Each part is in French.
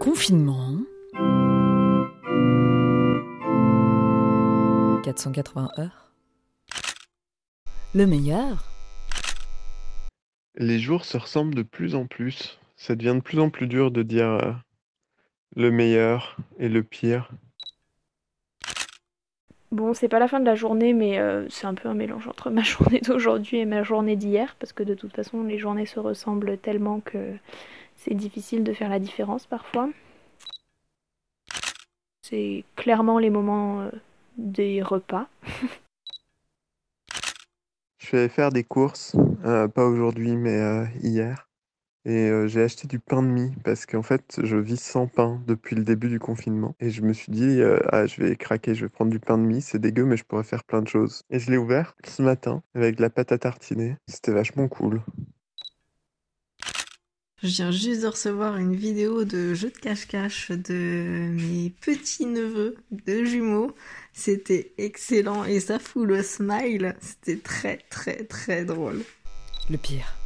Confinement. 480 heures. Le meilleur. Les jours se ressemblent de plus en plus. Ça devient de plus en plus dur de dire euh, le meilleur et le pire. Bon, c'est pas la fin de la journée, mais euh, c'est un peu un mélange entre ma journée d'aujourd'hui et ma journée d'hier, parce que de toute façon, les journées se ressemblent tellement que c'est difficile de faire la différence parfois. C'est clairement les moments euh, des repas. Je suis allé faire des courses, euh, pas aujourd'hui, mais hier. Et j'ai acheté du pain de mie parce qu'en fait, je vis sans pain depuis le début du confinement. Et je me suis dit, ah, je vais craquer, je vais prendre du pain de mie, c'est dégueu, mais je pourrais faire plein de choses. Et je l'ai ouvert ce matin avec de la pâte à tartiner. C'était vachement cool. Je viens juste de recevoir une vidéo de jeu de cache-cache de mes petits-neveux, de jumeaux. C'était excellent et ça fout le smile. C'était très très très drôle. Le pire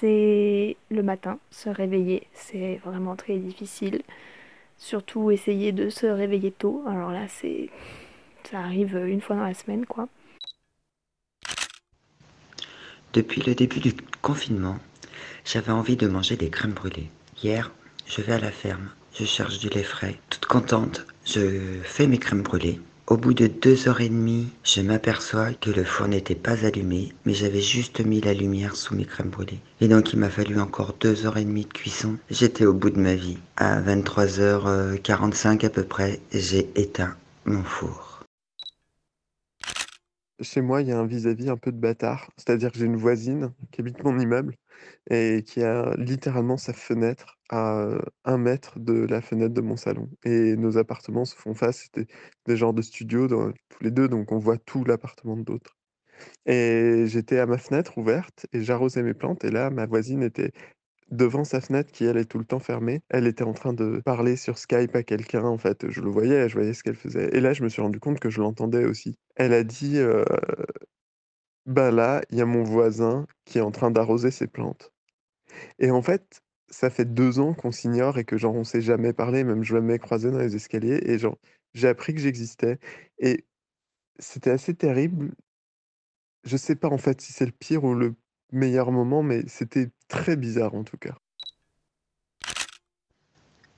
c'est le matin, se réveiller, c'est vraiment très difficile. Surtout essayer de se réveiller tôt. Alors là, c'est ça arrive une fois dans la semaine, quoi. Depuis le début du confinement, j'avais envie de manger des crèmes brûlées. Hier, je vais à la ferme, je cherche du lait frais. Toute contente, je fais mes crèmes brûlées. Au bout de deux heures et demie, je m'aperçois que le four n'était pas allumé, mais j'avais juste mis la lumière sous mes crèmes brûlées. Et donc il m'a fallu encore deux heures et demie de cuisson. J'étais au bout de ma vie. À 23h45 à peu près, j'ai éteint mon four. Chez moi, il y a un vis-à-vis un peu de bâtard. C'est-à-dire que j'ai une voisine qui habite mon immeuble et qui a littéralement sa fenêtre à un mètre de la fenêtre de mon salon. Et nos appartements se font face, c'était des genres de studios dans, tous les deux, donc on voit tout l'appartement de l'autre. Et j'étais à ma fenêtre ouverte et j'arrosais mes plantes. Et là, ma voisine était devant sa fenêtre qui, elle, est tout le temps fermée. Elle était en train de parler sur Skype à quelqu'un. En fait, je le voyais, je voyais ce qu'elle faisait. Et là, je me suis rendu compte que je l'entendais aussi. Elle a dit Bah là, il y a mon voisin qui est en train d'arroser ses plantes. Et en fait, ça fait deux ans qu'on s'ignore et que genre on s'est jamais parlé, même jamais croisé dans les escaliers. Et genre, j'ai appris que j'existais. Et c'était assez terrible. Je sais pas en fait si c'est le pire ou le meilleur moment, mais c'était très bizarre en tout cas.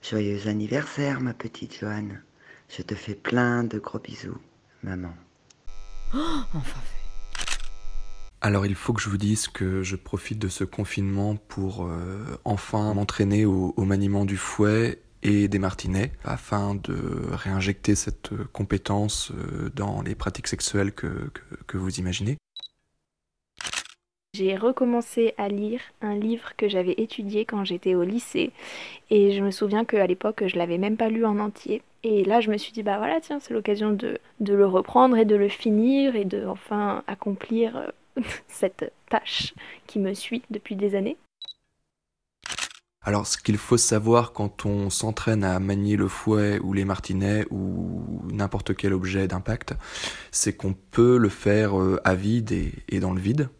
Joyeux anniversaire, ma petite Joanne. Je te fais plein de gros bisous, maman. Oh, enfin fait. Alors il faut que je vous dise que je profite de ce confinement pour euh, enfin m'entraîner au, maniement du fouet et des martinets afin de réinjecter cette compétence euh, dans les pratiques sexuelles que, que vous imaginez. J'ai recommencé à lire un livre que j'avais étudié quand j'étais au lycée. Et je me souviens qu'à l'époque je l'avais même pas lu en entier. Et là je me suis dit bah voilà tiens c'est l'occasion de, de, le reprendre et de le finir et de enfin accomplir euh, cette tâche qui me suit depuis des années. Alors ce qu'il faut savoir quand on s'entraîne à manier le fouet ou les martinets ou n'importe quel objet d'impact, c'est qu'on peut le faire euh, à vide et, dans le vide.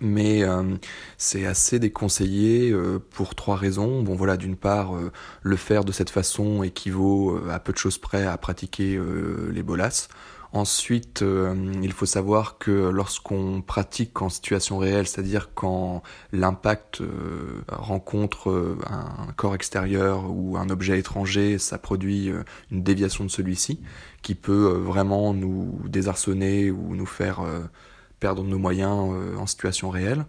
Mais euh, c'est assez déconseillé euh, pour trois raisons. Bon voilà, d'une part, le faire de cette façon équivaut à peu de choses près à pratiquer les bolasses. Ensuite, euh, il faut savoir que lorsqu'on pratique en situation réelle, c'est-à-dire quand l'impact euh, rencontre euh, un corps extérieur ou un objet étranger, ça produit une déviation de celui-ci qui peut vraiment nous désarçonner ou nous faire perdre nos moyens en situation réelle.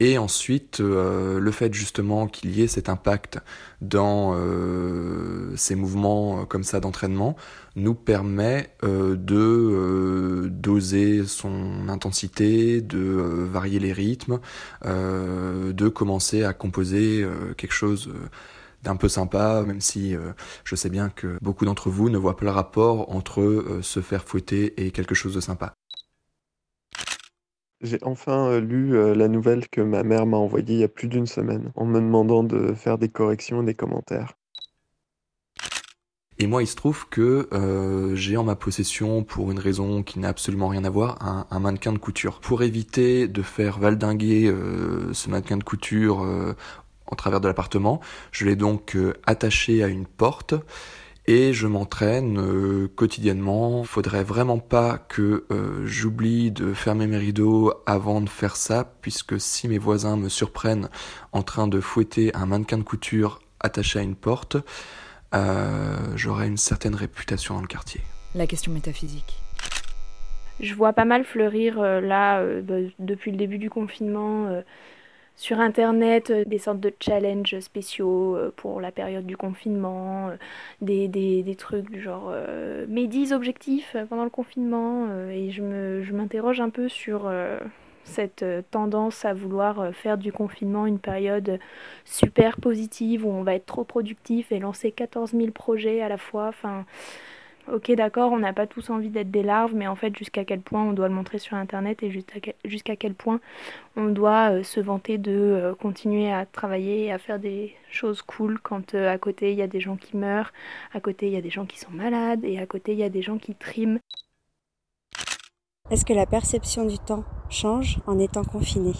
Et ensuite, euh, le fait justement qu'il y ait cet impact dans euh, ces mouvements euh, comme ça d'entraînement nous permet de doser son intensité, de varier les rythmes, de commencer à composer quelque chose d'un peu sympa, même si je sais bien que beaucoup d'entre vous ne voient pas le rapport entre se faire fouetter et quelque chose de sympa. J'ai enfin lu la nouvelle que ma mère m'a envoyée il y a plus d'une semaine, en me demandant de faire des corrections et des commentaires. Et moi, il se trouve que j'ai en ma possession, pour une raison qui n'a absolument rien à voir, un, mannequin de couture. Pour éviter de faire valdinguer ce mannequin de couture en travers de l'appartement. Je l'ai donc attaché à une porte et je m'entraîne euh, quotidiennement. Faudrait vraiment pas que euh, j'oublie de fermer mes rideaux avant de faire ça, puisque si mes voisins me surprennent en train de fouetter un mannequin de couture attaché à une porte, euh, j'aurai une certaine réputation dans le quartier. La question métaphysique. Je vois pas mal fleurir là, bah, depuis le début du confinement sur Internet euh, des sortes de challenges spéciaux euh, pour la période du confinement, euh, des, trucs du genre mes 10 objectifs pendant le confinement. et je, me, je m'interroge un peu sur cette tendance à vouloir faire du confinement une période super positive où on va être trop productif et lancer 14 000 projets à la fois. Enfin, ok d'accord, on n'a pas tous envie d'être des larves, mais en fait jusqu'à quel point on doit le montrer sur Internet et jusqu'à quel point on doit euh, se vanter de euh, continuer à travailler et à faire des choses cool quand euh, à côté il y a des gens qui meurent, à côté il y a des gens qui sont malades et à côté il y a des gens qui triment. Est-ce que la perception du temps change en étant confiné?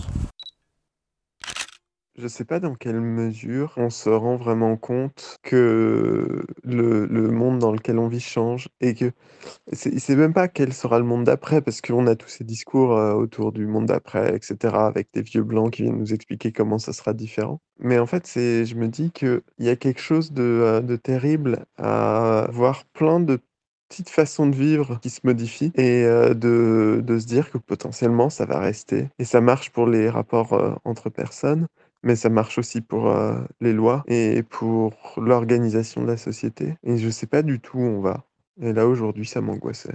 Je sais pas dans quelle mesure on se rend vraiment compte que le, monde dans lequel on vit change et que c'est c'est même pas quel sera le monde d'après parce qu'on a tous ces discours euh, autour du monde d'après, etc., avec des vieux blancs qui viennent nous expliquer comment ça sera différent. Mais en fait, c'est, je me dis qu'il y a quelque chose de, euh, de terrible à voir plein de petites façons de vivre qui se modifient et euh, de se dire que potentiellement ça va rester. Et ça marche pour les rapports entre personnes. Mais ça marche aussi pour euh, les lois et pour l'organisation de la société. Et je sais pas du tout où on va. Et là, aujourd'hui, ça m'angoissait.